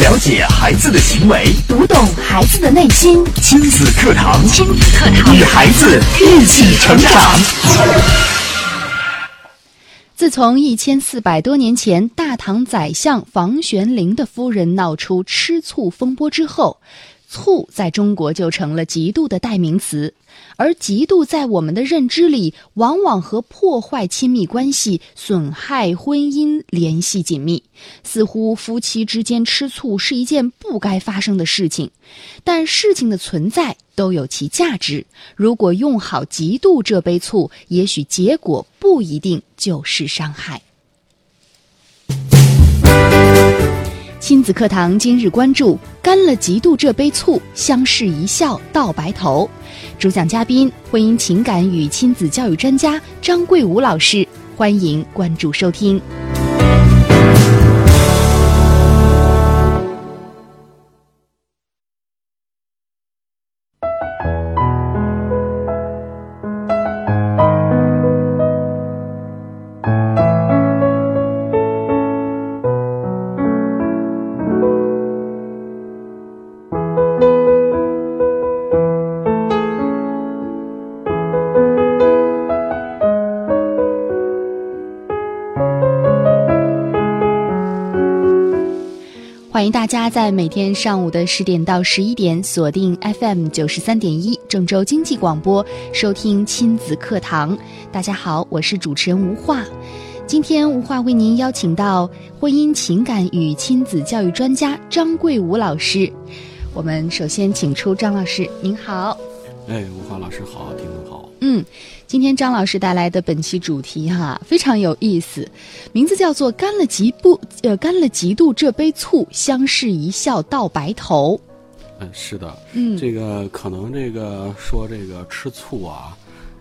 了解孩子的行为，读懂孩子的内心。亲子课堂，亲子课堂，与孩子一起成长。自从一千四百多年前大唐宰相房玄龄的夫人闹出吃醋风波之后，醋在中国就成了嫉妒的代名词。而嫉妒在我们的认知里，往往和破坏亲密关系、损害婚姻联系紧密，似乎夫妻之间吃醋是一件不该发生的事情。但事情的存在都有其价值，如果用好嫉妒这杯醋，也许结果不一定就是伤害。亲子课堂今日关注：干了嫉妒这杯醋，相视一笑到白头。主讲嘉宾：婚姻情感与亲子教育专家张桂武老师。欢迎关注收听。欢迎大家在每天上午的十点到十一点锁定 FM 九十三点一郑州经济广播，收听亲子课堂。大家好，我是主持人吴化。今天吴化为您邀请到婚姻情感与亲子教育专家张桂武老师。我们首先请出张老师，您好。哎，吴化老师好，听众。嗯，今天张老师带来的本期主题哈非常有意思，名字叫做“干了嫉不”，呃，干了嫉妒这杯醋，相视一笑到白头。嗯，是的，嗯，这个可能这个说这个吃醋啊，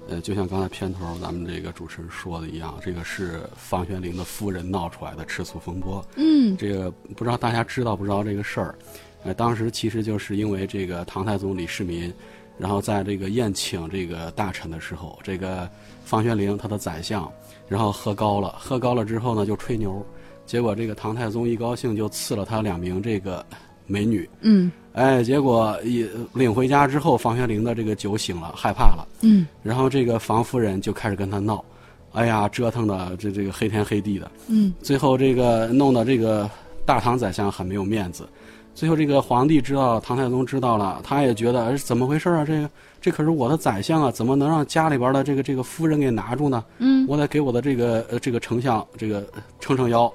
呃，就像刚才片头咱们这个主持人说的一样，这个是房玄龄的夫人闹出来的吃醋风波。嗯，这个不知道大家知道不知道这个事儿？呃，当时其实就是因为这个唐太宗李世民。然后在这个宴请这个大臣的时候，这个房玄龄他的宰相，然后喝高了，喝高了之后呢就吹牛，结果这个唐太宗一高兴就赐了他两名这个美女，嗯，哎，结果一领回家之后，房玄龄的这个酒醒了，害怕了，嗯，然后这个房夫人就开始跟他闹，哎呀，折腾的这这个黑天黑地的，嗯，最后这个弄得这个大唐宰相很没有面子。最后，这个皇帝知道，唐太宗知道了，他也觉得怎么回事啊？这个，这可是我的宰相啊，怎么能让家里边的这个这个夫人给拿住呢？嗯，我得给我的这个呃这个丞相这个撑撑腰。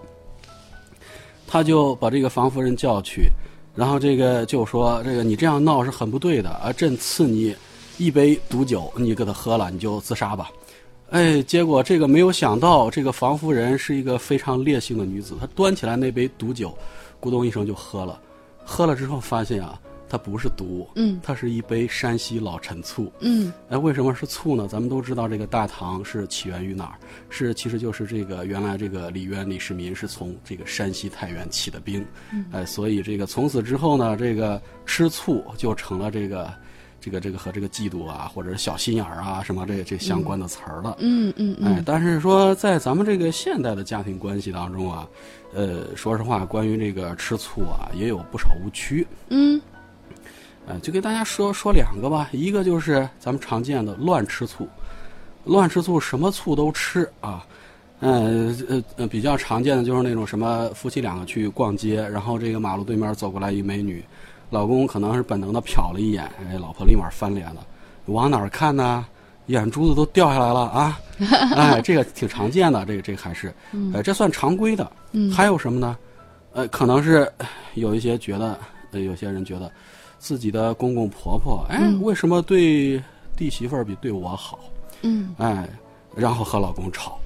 他就把这个房夫人叫去，然后这个就说：“这个你这样闹是很不对的啊！朕赐你一杯毒酒，你给他喝了，你就自杀吧。”哎，结果这个没有想到，这个房夫人是一个非常烈性的女子，她端起来那杯毒酒，咕咚一声就喝了。喝了之后发现啊，它不是毒，嗯，它是一杯山西老陈醋，嗯，哎，为什么是醋呢？咱们都知道这个大唐是起源于哪儿？是其实就是这个原来这个李渊李世民是从这个山西太原起的兵，哎，所以这个从此之后呢，这个吃醋就成了这个这个这个和这个嫉妒啊，或者是小心眼儿啊什么这这相关的词儿了，嗯嗯哎，但是说在咱们这个现代的家庭关系当中啊。呃，说实话，关于这个吃醋啊，也有不少误区。嗯，呃，就给大家说说两个吧。一个就是咱们常见的乱吃醋，乱吃醋，什么醋都吃啊。嗯呃呃，比较常见的就是那种什么夫妻两个去逛街，然后这个马路对面走过来一美女，老公可能是本能的瞟了一眼，哎，老婆立马翻脸了，往哪儿看呢？眼珠子都掉下来了啊！哎，这个挺常见的，这个这个还是，呃，这算常规的。嗯，还有什么呢？呃，可能是有一些觉得，呃，有些人觉得自己的公公婆婆，哎，为什么对弟媳妇儿比对我好？嗯，哎，然后和老公吵。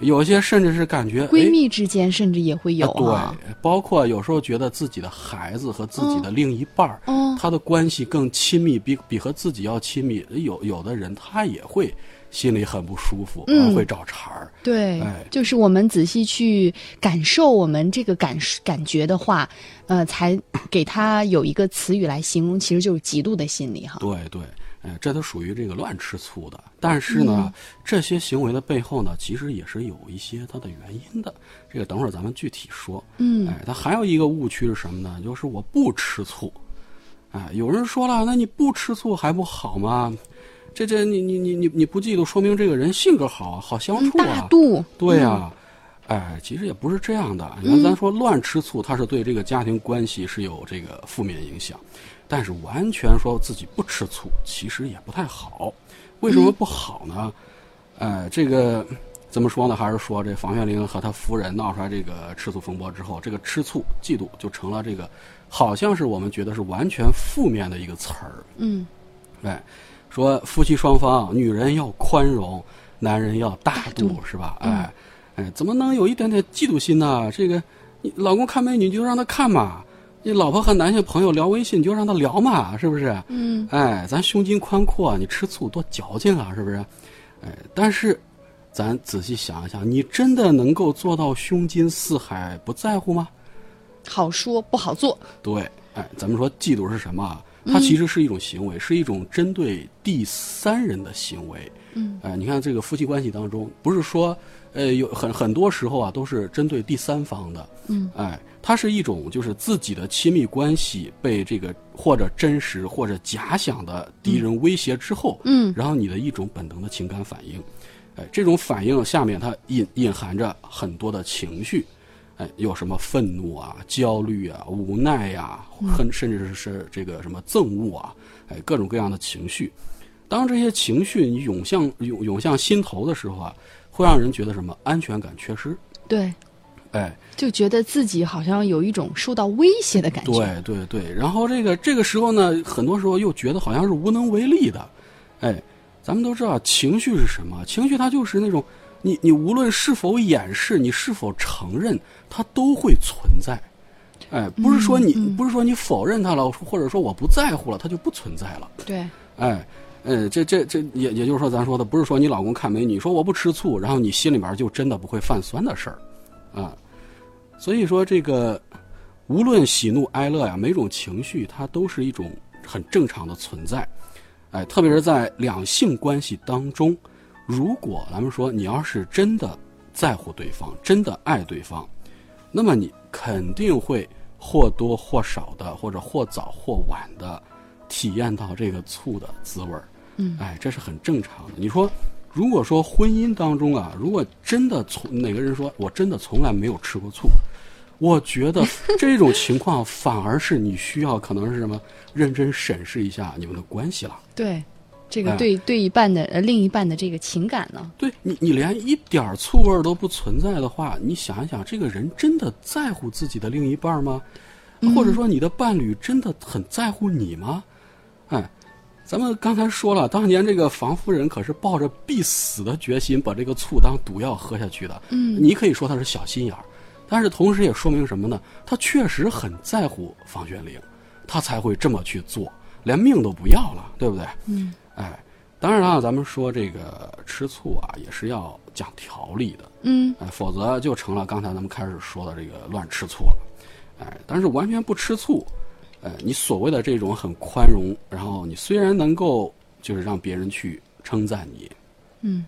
有些甚至是感觉闺蜜之间甚至也会有啊，对，包括有时候觉得自己的孩子和自己的另一半儿，嗯，他的关系更亲密，比比和自己要亲密。有有的人他也会心里很不舒服，嗯，会找茬儿。对，哎，就是我们仔细去感受我们这个感感觉的话，呃，才给他有一个词语来形容，其实就是嫉妒的心理哈。对对。哎，这都属于这个乱吃醋的。但是呢，这些行为的背后呢，其实也是有一些它的原因的。这个等会儿咱们具体说。嗯，哎，它还有一个误区是什么呢？就是我不吃醋。哎，有人说了，那你不吃醋还不好吗？这这，你你你你你不嫉妒，说明这个人性格好，好相处啊。大度。对呀，哎，其实也不是这样的。你看，咱说乱吃醋，它是对这个家庭关系是有这个负面影响。但是完全说自己不吃醋，其实也不太好。为什么不好呢？呃，这个怎么说呢？还是说这房玄龄和他夫人闹出来这个吃醋风波之后，这个吃醋、嫉妒就成了这个，好像是我们觉得是完全负面的一个词儿。嗯，哎，说夫妻双方，女人要宽容，男人要大度，是吧？哎，哎，怎么能有一点点嫉妒心呢？这个，你老公看美女就让他看嘛。你老婆和男性朋友聊微信，你就让他聊嘛，是不是？嗯，哎，咱胸襟宽阔，你吃醋多矫情啊，是不是？哎，但是，咱仔细想一想，你真的能够做到胸襟四海不在乎吗？好说不好做。对，哎，咱们说嫉妒是什么？它其实是一种行为，是一种针对第三人的行为。嗯，哎，你看这个夫妻关系当中，不是说，呃，有很很多时候啊，都是针对第三方的。嗯，哎。它是一种，就是自己的亲密关系被这个或者真实或者假想的敌人威胁之后，嗯，然后你的一种本能的情感反应，哎，这种反应下面它隐隐含着很多的情绪，哎，有什么愤怒啊、焦虑啊、无奈呀，很甚至是这个什么憎恶啊，哎，各种各样的情绪。当这些情绪你涌向涌涌向心头的时候啊，会让人觉得什么安全感缺失。对。哎，就觉得自己好像有一种受到威胁的感觉。对对对，然后这个这个时候呢，很多时候又觉得好像是无能为力的。哎，咱们都知道情绪是什么？情绪它就是那种，你你无论是否掩饰，你是否承认，它都会存在。哎，不是说你不是说你否认它了，或者说我不在乎了，它就不存在了。对。哎，呃，这这这也也就是说，咱说的不是说你老公看美女说我不吃醋，然后你心里面就真的不会泛酸的事儿。啊，所以说这个，无论喜怒哀乐呀，每种情绪它都是一种很正常的存在，哎，特别是在两性关系当中，如果咱们说你要是真的在乎对方，真的爱对方，那么你肯定会或多或少的，或者或早或晚的体验到这个醋的滋味儿，嗯，哎，这是很正常的。你说。如果说婚姻当中啊，如果真的从哪个人说我真的从来没有吃过醋，我觉得这种情况反而是你需要可能是什么认真审视一下你们的关系了。对，这个对对一半的呃另一半的这个情感呢？对你你连一点醋味都不存在的话，你想一想，这个人真的在乎自己的另一半吗？或者说你的伴侣真的很在乎你吗？哎。咱们刚才说了，当年这个房夫人可是抱着必死的决心把这个醋当毒药喝下去的。嗯，你可以说他是小心眼儿，但是同时也说明什么呢？他确实很在乎房玄龄，他才会这么去做，连命都不要了，对不对？嗯，哎，当然了，咱们说这个吃醋啊，也是要讲条理的。嗯，哎，否则就成了刚才咱们开始说的这个乱吃醋了。哎，但是完全不吃醋。呃，你所谓的这种很宽容，然后你虽然能够就是让别人去称赞你，嗯，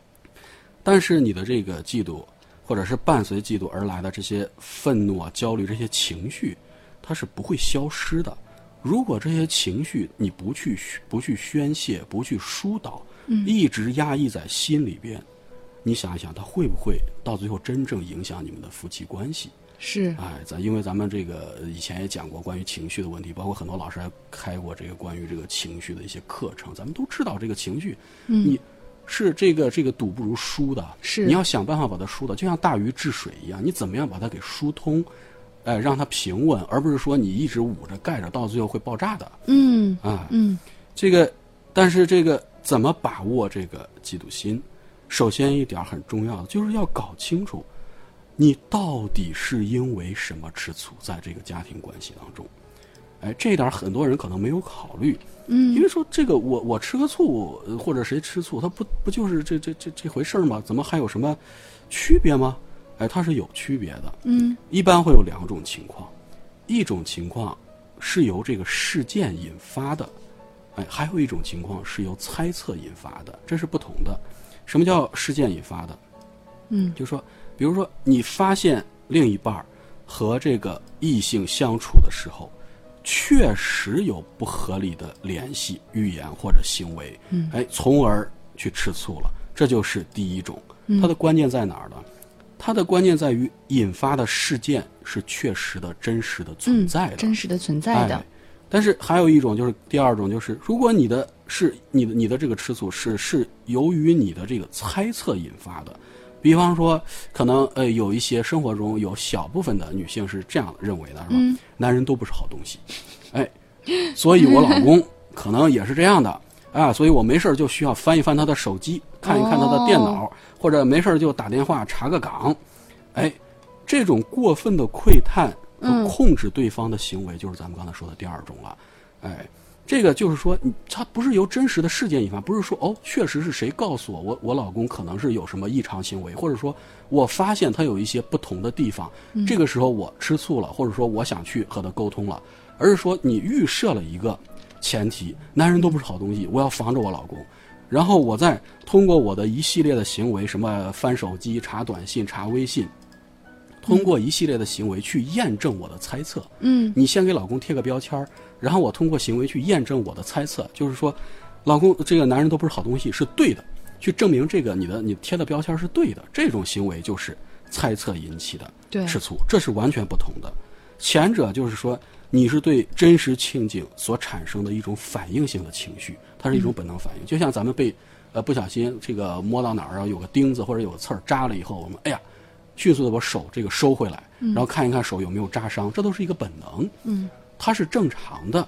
但是你的这个嫉妒，或者是伴随嫉妒而来的这些愤怒啊、焦虑这些情绪，它是不会消失的。如果这些情绪你不去不去宣泄、不去疏导，嗯，一直压抑在心里边，你想一想，它会不会到最后真正影响你们的夫妻关系？是，哎，咱因为咱们这个以前也讲过关于情绪的问题，包括很多老师还开过这个关于这个情绪的一些课程。咱们都知道这个情绪，嗯，你是这个这个堵不如疏的，是。你要想办法把它疏的，就像大禹治水一样，你怎么样把它给疏通，哎，让它平稳，而不是说你一直捂着盖着，到最后会爆炸的。嗯。啊，嗯，这个，但是这个怎么把握这个嫉妒心？首先一点很重要的就是要搞清楚。你到底是因为什么吃醋？在这个家庭关系当中，哎，这一点很多人可能没有考虑。嗯，因为说这个，我我吃个醋，或者谁吃醋，他不不就是这这这这回事吗？怎么还有什么区别吗？哎，它是有区别的。嗯，一般会有两种情况，一种情况是由这个事件引发的，哎，还有一种情况是由猜测引发的，这是不同的。什么叫事件引发的？嗯，就是说，比如说你发现另一半儿和这个异性相处的时候，确实有不合理的联系、语言或者行为，嗯，哎，从而去吃醋了，这就是第一种。嗯它的关键在哪儿呢？它的关键在于引发的事件是确实的、真实的存在的，真实的存在的哎。但是还有一种就是第二种就是，如果你的是你的你的这个吃醋是是由于你的这个猜测引发的，比方说可能呃有一些生活中有小部分的女性是这样认为的，是吧？嗯。男人都不是好东西，哎，所以我老公 可能也是这样的。啊，所以我没事儿就需要翻一翻他的手机，看一看他的电脑，哦。或者没事儿就打电话查个岗，哎，这种过分的窥探控制对方的行为，就是咱们刚才说的第二种了。哎，这个就是说，你它不是由真实的事件引发，不是说哦，确实是谁告诉我，我我老公可能是有什么异常行为，或者说我发现他有一些不同的地方，这个时候我吃醋了，或者说我想去和他沟通了，而是说你预设了一个前提，男人都不是好东西，我要防着我老公。然后我再通过我的一系列的行为，什么翻手机、查短信、查微信，通过一系列的行为去验证我的猜测。嗯你先给老公贴个标签儿，然后我通过行为去验证我的猜测，就是说，老公这个男人都不是好东西，是对的，去证明这个你的你贴的标签是对的。这种行为就是猜测引起的对吃醋，这是完全不同的。前者就是说，你是对真实情景所产生的一种反应性的情绪，它是一种本能反应，就像咱们被呃不小心这个摸到哪儿啊，有个钉子或者有个刺儿扎了以后，我们哎呀，迅速的把手这个收回来，然后看一看手有没有扎伤，这都是一个本能，嗯，它是正常的，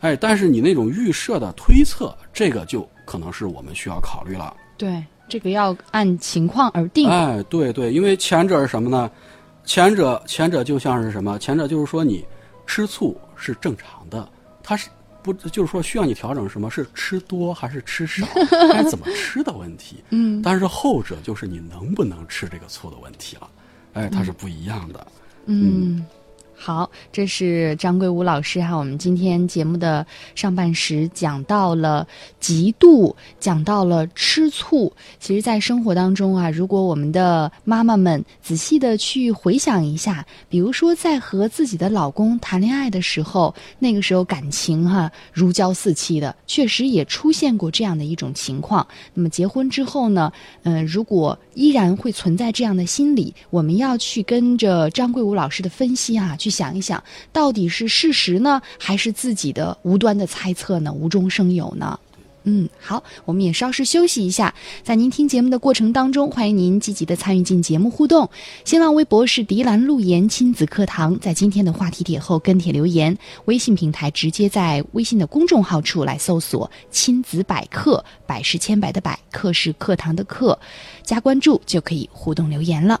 哎，但是你那种预设的推测，这个就可能是我们需要考虑了。对，这个要按情况而定。哎，对对，因为前者是什么呢？前者前者就像是什么？前者就是说你吃醋是正常的，它是不就是说需要你调整什么？是吃多还是吃少？该怎么吃的问题。嗯，但是后者就是你能不能吃这个醋的问题了。哎，它是不一样的。嗯，好，这是张桂武老师哈。我们今天节目的上半时讲到了嫉妒，讲到了吃醋。其实，在生活当中啊，如果我们的妈妈们仔细的去回想一下，比如说在和自己的老公谈恋爱的时候，那个时候感情哈、如胶似漆的，确实也出现过这样的一种情况。那么结婚之后呢，嗯、如果依然会存在这样的心理，我们要去跟着张桂武老师的分析啊，去想一想，到底是事实呢，还是自己的无端的猜测呢？无中生有呢？嗯，好，我们也稍事休息一下。在您听节目的过程当中，欢迎您积极的参与进节目互动。新浪微博是迪兰路言亲子课堂，在今天的话题帖后跟帖留言。微信平台直接在微信的公众号处来搜索“亲子百科”，百是千百的百，课是课堂的课，加关注就可以互动留言了。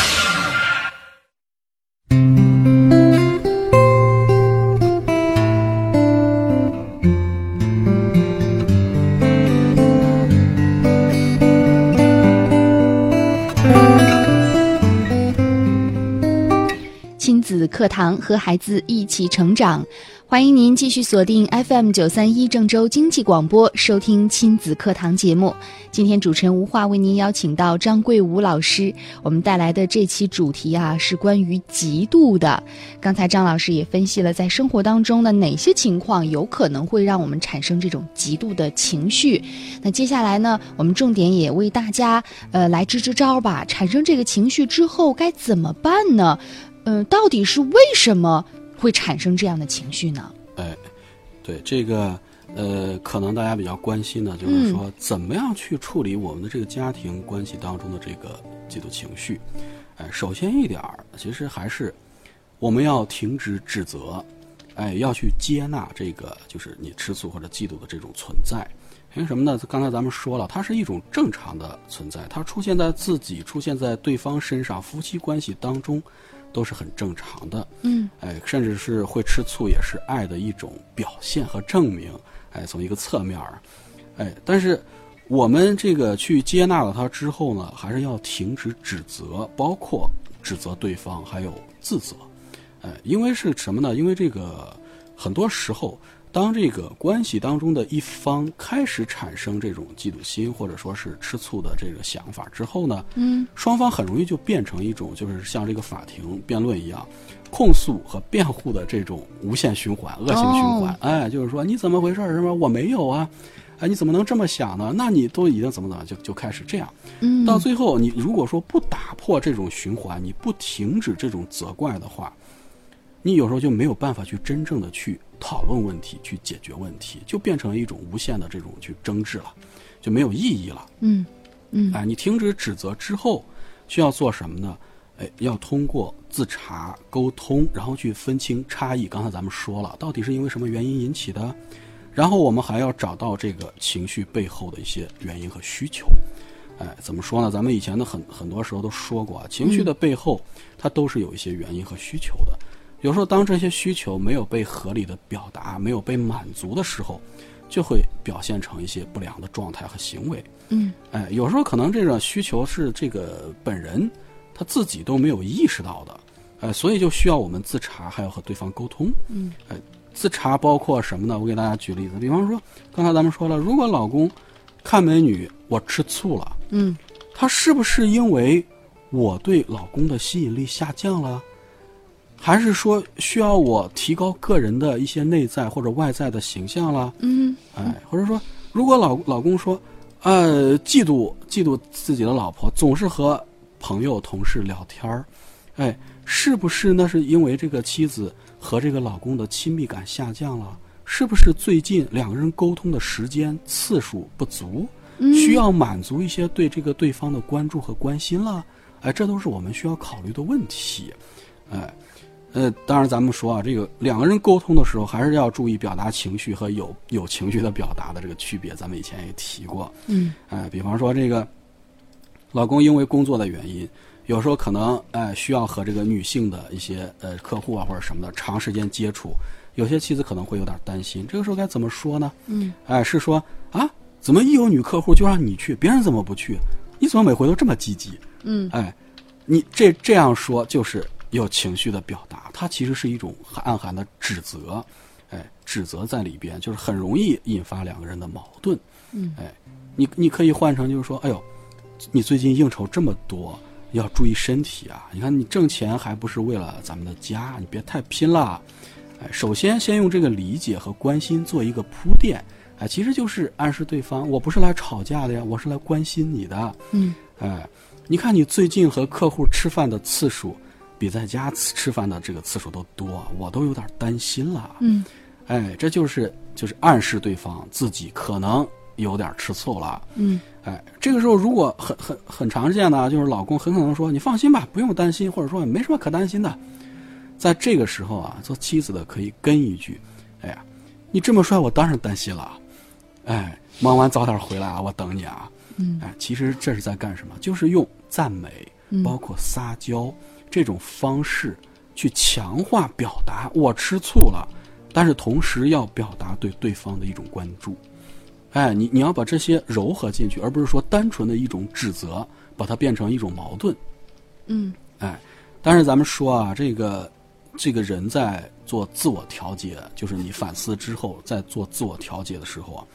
子课堂和孩子一起成长，欢迎您继续锁定 FM 九三一郑州经济广播收听亲子课堂节目。今天主持人吴化为您邀请到张桂武老师，我们带来的这期主题啊是关于嫉妒的。刚才张老师也分析了在生活当中的哪些情况有可能会让我们产生这种嫉妒的情绪。那接下来呢，我们重点也为大家呃来支支招吧。产生这个情绪之后该怎么办呢？嗯，到底是为什么会产生这样的情绪呢？哎，对这个呃，可能大家比较关心的就是说，怎么样去处理我们的这个家庭关系当中的这个嫉妒情绪？哎，首先一点儿，其实还是我们要停止指责，哎，要去接纳这个就是你吃醋或者嫉妒的这种存在。因为什么呢？刚才咱们说了，它是一种正常的存在，它出现在自己、出现在对方身上，夫妻关系当中，都是很正常的。嗯，哎，甚至是会吃醋也是爱的一种表现和证明。哎，从一个侧面儿，哎，但是我们这个去接纳了他之后呢，还是要停止指责，包括指责对方，还有自责。哎，因为是什么呢？因为这个很多时候。当这个关系当中的一方开始产生这种嫉妒心，或者说是吃醋的这个想法之后呢，嗯，双方很容易就变成一种就是像这个法庭辩论一样，控诉和辩护的这种无限循环、恶性循环。哎，就是说你怎么回事儿？什么我没有啊？哎，你怎么能这么想呢？那你都已经怎么怎么就就开始这样？嗯，到最后，你如果说不打破这种循环，你不停止这种责怪的话，你有时候就没有办法去真正的去。讨论问题，去解决问题，就变成了一种无限的这种去争执了，就没有意义了。嗯嗯，哎，你停止指责之后，需要做什么呢？哎，要通过自查、沟通，然后去分清差异。刚才咱们说了，到底是因为什么原因引起的？然后我们还要找到这个情绪背后的一些原因和需求。哎，怎么说呢？咱们以前的很很多时候都说过啊，情绪的背后，它都是有一些原因和需求的。有时候，当这些需求没有被合理的表达、没有被满足的时候，就会表现成一些不良的状态和行为。嗯，哎，有时候可能这个需求是这个本人他自己都没有意识到的，哎，所以就需要我们自查，还要和对方沟通。嗯，哎，自查包括什么呢？我给大家举例子，比方说，刚才咱们说了，如果老公看美女我吃醋了，嗯，他是不是因为我对老公的吸引力下降了？还是说需要我提高个人的一些内在或者外在的形象了？嗯，哎，或者说，如果老老公说，呃，嫉妒嫉妒自己的老婆，总是和朋友同事聊天儿，哎，是不是那是因为这个妻子和这个老公的亲密感下降了？是不是最近两个人沟通的时间次数不足，需要满足一些对这个对方的关注和关心了？哎，这都是我们需要考虑的问题，哎。呃，当然，咱们说啊，这个两个人沟通的时候，还是要注意表达情绪和有有情绪的表达的这个区别。咱们以前也提过，嗯，哎，比方说这个老公因为工作的原因，有时候可能哎需要和这个女性的一些呃客户啊或者什么的长时间接触，有些妻子可能会有点担心。这个时候该怎么说呢？嗯，哎，是说啊，怎么一有女客户就让你去，别人怎么不去？你怎么每回都这么积极？嗯，哎，你这这样说就是。有情绪的表达，它其实是一种暗含的指责，哎，指责在里边，就是很容易引发两个人的矛盾。嗯，哎，你你可以换成就是说，哎呦，你最近应酬这么多，要注意身体啊！你看你挣钱还不是为了咱们的家，你别太拼了。哎，首先先用这个理解和关心做一个铺垫，哎，其实就是暗示对方，我不是来吵架的呀，我是来关心你的。嗯，哎，你看你最近和客户吃饭的次数。比在家吃吃饭的这个次数都多，我都有点担心了。嗯，哎，这就是就是暗示对方自己可能有点吃醋了。嗯，哎，这个时候如果很很很常见的，就是老公很可能说：“你放心吧，不用担心，或者说没什么可担心的。”在这个时候啊，做妻子的可以跟一句：“哎呀，你这么帅，我当然担心了。哎，忙完早点回来啊，我等你啊。”嗯，哎，其实这是在干什么？就是用赞美，包括撒娇。这种方式去强化表达，我吃醋了，但是同时要表达对对方的一种关注。哎，你你要把这些糅合进去，而不是说单纯的一种指责，把它变成一种矛盾。嗯，哎，但是咱们说啊，这个这个人在做自我调节，就是你反思之后在做自我调节的时候啊，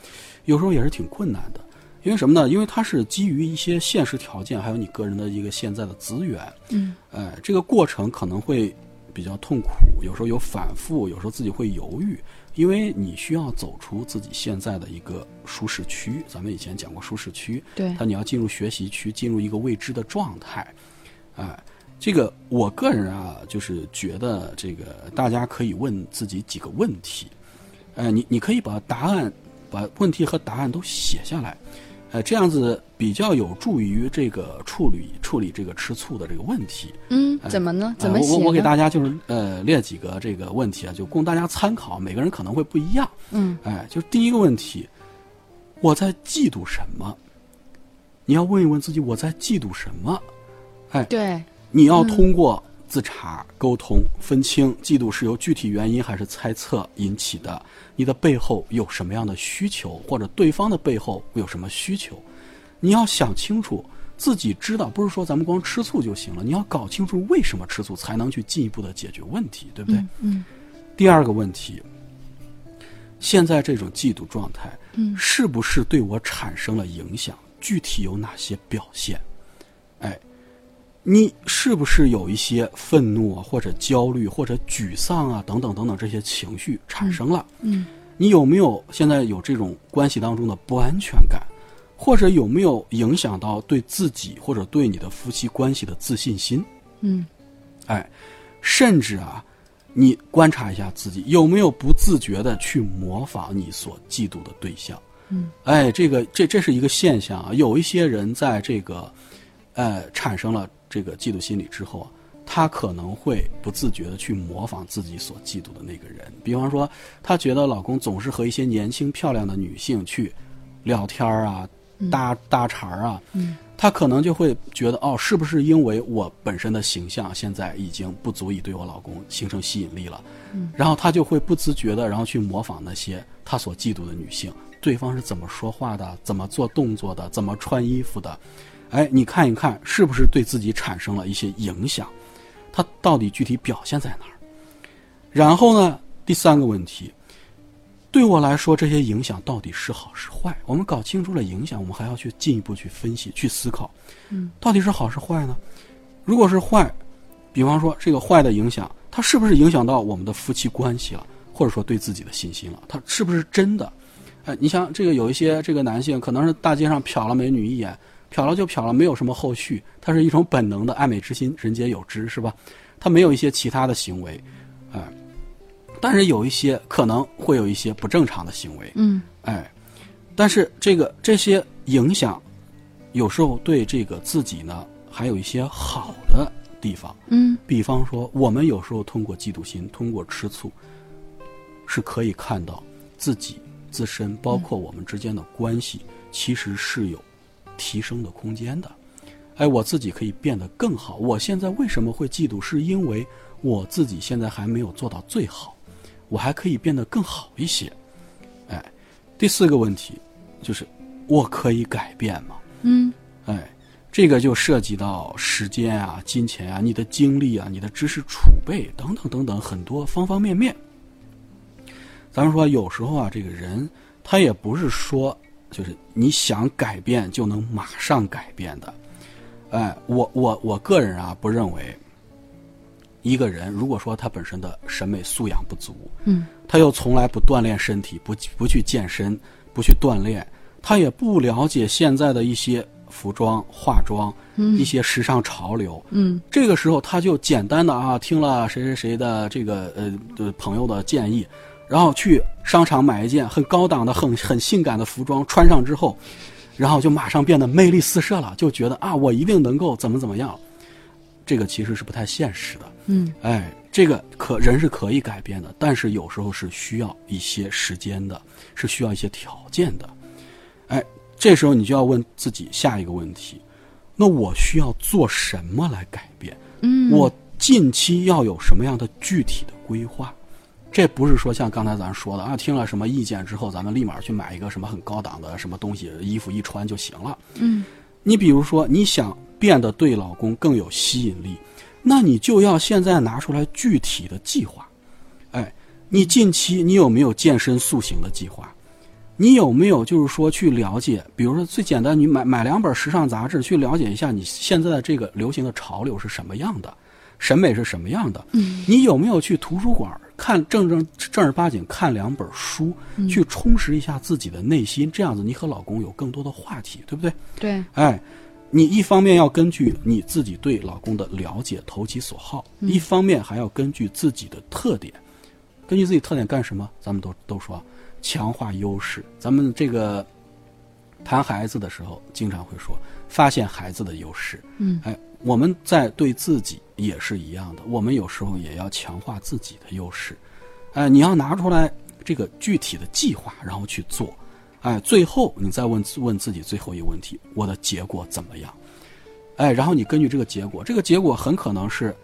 有时候也是挺困难的。因为什么呢？因为它是基于一些现实条件，还有你个人的一个现在的资源。嗯，哎，这个过程可能会比较痛苦，有时候有反复，有时候自己会犹豫，因为你需要走出自己现在的一个舒适区。咱们以前讲过舒适区，对，它你要进入学习区，进入一个未知的状态。哎，这个我个人啊，就是觉得这个大家可以问自己几个问题。哎，你你可以把答案、把问题和答案都写下来。呃，这样子比较有助于这个处理处理这个吃醋的这个问题。嗯，怎么呢？怎么写？我我给大家就是呃列几个这个问题啊，就供大家参考。每个人可能会不一样。嗯，哎，就第一个问题，我在嫉妒什么？你要问一问自己，我在嫉妒什么？哎，对，你要通过自查、沟通、分清嫉妒是由具体原因还是猜测引起的，你的背后有什么样的需求，或者对方的背后有什么需求，你要想清楚，自己知道，不是说咱们光吃醋就行了，你要搞清楚为什么吃醋，才能去进一步的解决问题，对不对？嗯第二个问题，现在这种嫉妒状态，嗯是不是对我产生了影响？具体有哪些表现？哎，你是不是有一些愤怒啊，或者焦虑，或者沮丧啊，等等等等这些情绪产生了？嗯你有没有现在有这种关系当中的不安全感，或者有没有影响到对自己或者对你的夫妻关系的自信心？嗯哎，甚至啊，你观察一下自己有没有不自觉的去模仿你所嫉妒的对象。嗯，哎，这个这这是一个现象啊。有一些人在这个，呃，产生了这个嫉妒心理之后啊，他可能会不自觉的去模仿自己所嫉妒的那个人。比方说，她觉得老公总是和一些年轻漂亮的女性去聊天儿啊、搭搭茬儿啊，嗯她可能就会觉得哦，是不是因为我本身的形象现在已经不足以对我老公形成吸引力了？嗯，然后她就会不自觉的，然后去模仿那些她所嫉妒的女性，对方是怎么说话的，怎么做动作的，怎么穿衣服的，哎，你看一看是不是对自己产生了一些影响？它到底具体表现在哪儿？然后呢，第三个问题，对我来说，这些影响到底是好是坏？我们搞清楚了影响，我们还要去进一步去分析、去思考，嗯，到底是好是坏呢？如果是坏，比方说这个坏的影响，它是不是影响到我们的夫妻关系了，或者说对自己的信心了？它是不是真的？哎，你像这个有一些这个男性，可能是大街上瞟了美女一眼，瞟了就瞟了，没有什么后续，它是一种本能的爱美之心，人皆有之，是吧？他没有一些其他的行为，哎，但是有一些可能会有一些不正常的行为，嗯哎，但是这个这些影响，有时候对这个自己呢，还有一些好的地方。嗯比方说，我们有时候通过嫉妒心，通过吃醋，是可以看到自己自身，包括我们之间的关系，其实是有提升的空间的。哎，我自己可以变得更好。我现在为什么会嫉妒？是因为我自己现在还没有做到最好，我还可以变得更好一些。哎，第四个问题就是，我可以改变吗？嗯哎，这个就涉及到时间啊、金钱啊、你的精力啊、你的知识储备等等等等很多方方面面。咱们说，有时候啊，这个人他也不是说就是你想改变就能马上改变的。哎，我我我个人啊，不认为一个人如果说他本身的审美素养不足，嗯他又从来不锻炼身体，不不去健身，不去锻炼，他也不了解现在的一些服装、化妆，嗯一些时尚潮流。嗯这个时候，他就简单的啊，听了谁谁谁的这个呃的朋友的建议，然后去商场买一件很高档的、很很性感的服装，穿上之后，然后就马上变得魅力四射了，就觉得啊，我一定能够怎么怎么样。这个其实是不太现实的。嗯哎，这个可人是可以改变的，但是有时候是需要一些时间的，是需要一些条件的。哎，这时候你就要问自己下一个问题：那我需要做什么来改变？嗯，我近期要有什么样的具体的规划？这不是说像刚才咱说的啊，听了什么意见之后，咱们立马去买一个什么很高档的什么东西，衣服一穿就行了。嗯你比如说，你想变得对老公更有吸引力，那你就要现在拿出来具体的计划。哎，你近期你有没有健身塑形的计划？你有没有就是说去了解，比如说最简单，你买买两本时尚杂志，去了解一下你现在的这个流行的潮流是什么样的，审美是什么样的？嗯，你有没有去图书馆看正正正儿八经看两本书，去充实一下自己的内心？这样子，你和老公有更多的话题，对不对？对，哎，你一方面要根据你自己对老公的了解投其所好，一方面还要根据自己的特点，根据自己特点干什么？咱们都都说强化优势。咱们这个谈孩子的时候，经常会说发现孩子的优势。嗯，哎，我们在对自己也是一样的，我们有时候也要强化自己的优势。哎，你要拿出来这个具体的计划，然后去做。哎，最后你再问问自己最后一个问题：我的结果怎么样？哎，然后你根据这个结果，这个结果很可能是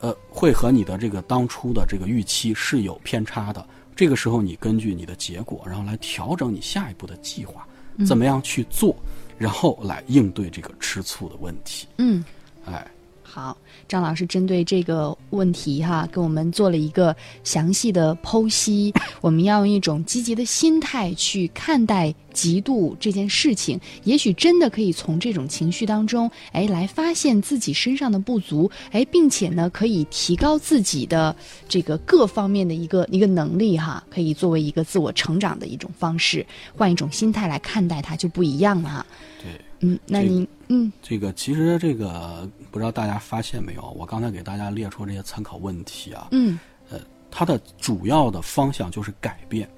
呃，会和你的这个当初的这个预期是有偏差的。这个时候，你根据你的结果，然后来调整你下一步的计划，怎么样去做，然后来应对这个吃醋的问题。嗯，哎，好，张老师针对这个问题哈，给我们做了一个详细的剖析。我们要用一种积极的心态去看待嫉妒这件事情，也许真的可以从这种情绪当中，哎，来发现自己身上的不足，哎，并且呢，可以提高自己的这个各方面的一个一个能力哈，可以作为一个自我成长的一种方式，换一种心态来看待它就不一样了哈。对，嗯，那您嗯这个其实这个不知道大家发现没有？我刚才给大家列出这些参考问题啊，嗯呃，它的主要的方向就是改变。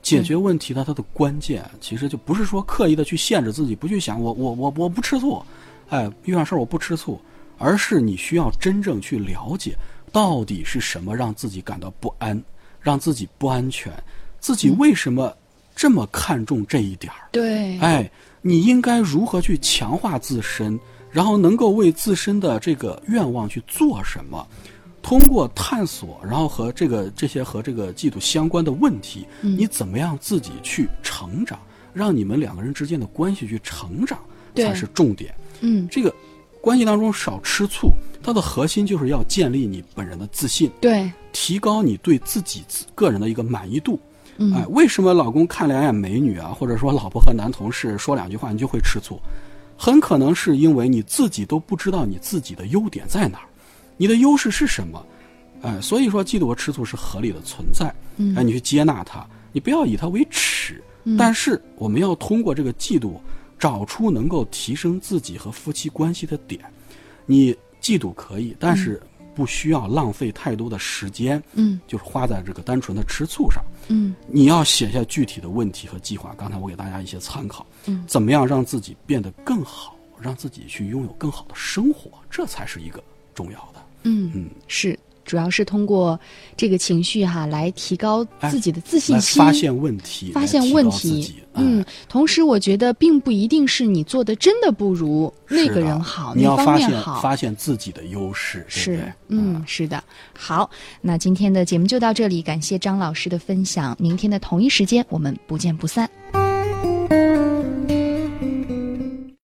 解决问题的它的关键，其实就不是说刻意的去限制自己，不去想我我我我不吃醋，哎，遇上事儿我不吃醋，而是你需要真正去了解到底是什么让自己感到不安，让自己不安全，自己为什么这么看重这一点儿？对，哎，你应该如何去强化自身，然后能够为自身的这个愿望去做什么？通过探索，然后和这个这些和这个嫉妒相关的问题，嗯你怎么样自己去成长，让你们两个人之间的关系去成长，才是重点。嗯这个关系当中少吃醋，它的核心就是要建立你本人的自信，对，提高你对自己自个人的一个满意度。嗯哎，为什么老公看两眼美女啊，或者说老婆和男同事说两句话你就会吃醋？很可能是因为你自己都不知道你自己的优点在哪儿，你的优势是什么？哎，所以说嫉妒和吃醋是合理的存在。嗯哎，你去接纳它，你不要以它为耻。但是我们要通过这个嫉妒，找出能够提升自己和夫妻关系的点。你嫉妒可以，但是不需要浪费太多的时间，嗯就是花在这个单纯的吃醋上。嗯你要写下具体的问题和计划。刚才我给大家一些参考，嗯怎么样让自己变得更好，让自己去拥有更好的生活，这才是一个重要的。嗯嗯，是，主要是通过这个情绪哈来提高自己的自信来心，发现问题，发现问题。嗯哎，同时我觉得并不一定是你做的真的不如那个人好，你要发现面好。发现自己的优势，是，嗯，是的。好，那今天的节目就到这里，感谢张老师的分享。明天的同一时间，我们不见不散。